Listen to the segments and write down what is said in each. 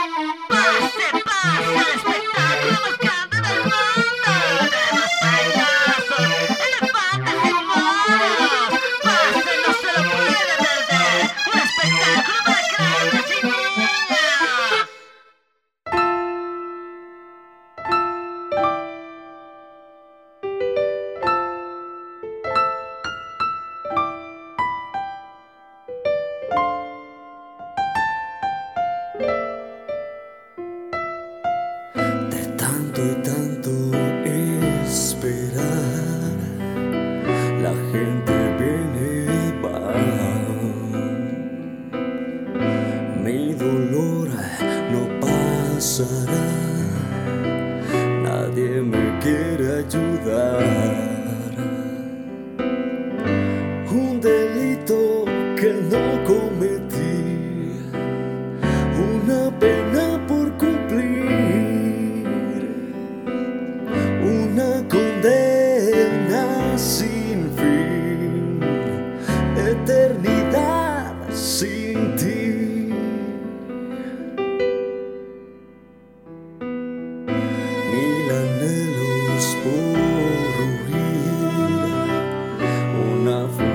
I said tanto y tanto esperar,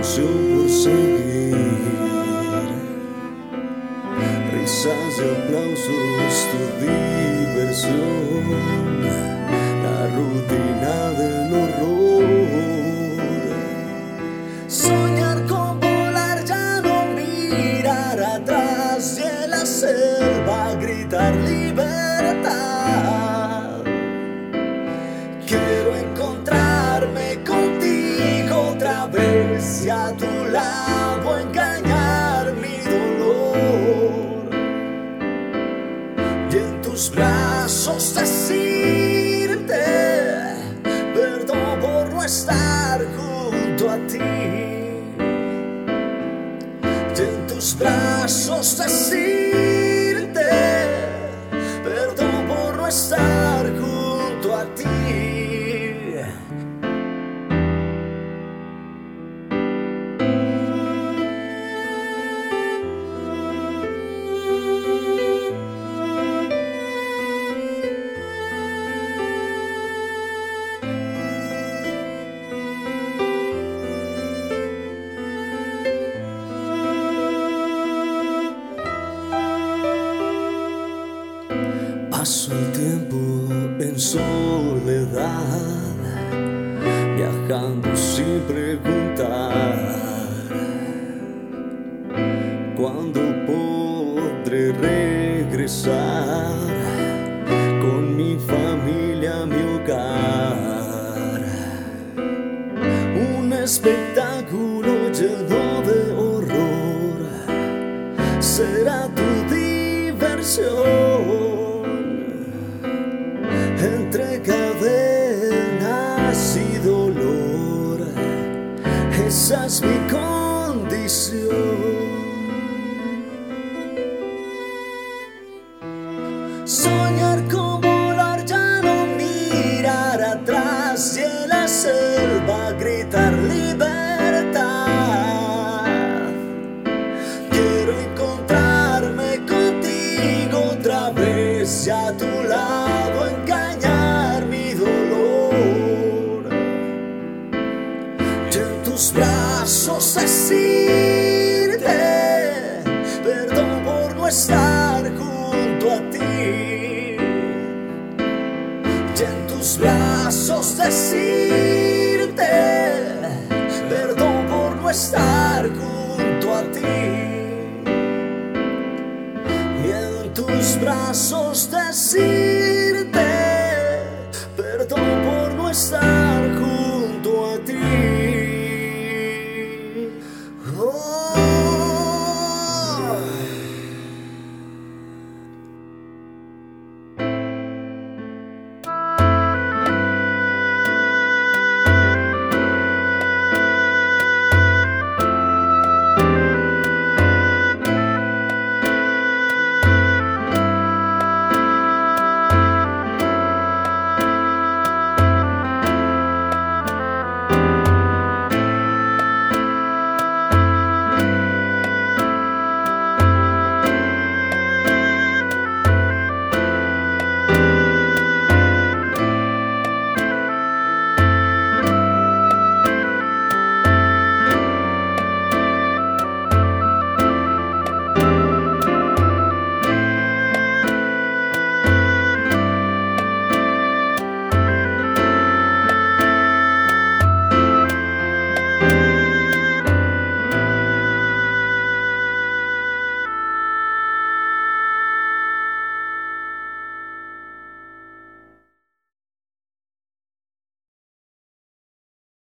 una función por seguir risas y aplausos, tu diversión, la rutina del horror. Soñar con volar, ya no mirar atrás y en la selva gritar libertad. Estar junto a ti. En tus brazos decirte perdón por no estar en soledad, viajando sin preguntar cuándo podré regresar con mi familia a mi hogar. Un espectáculo lleno es mi condición. Soñar con volar, ya no mirar atrás y en la selva gritar libertad. Quiero encontrarme contigo otra vez y a tu tus brazos decirte perdón por no estar junto a ti. Y en tus brazos decirte perdón por no estar junto a ti. Y en tus brazos decirte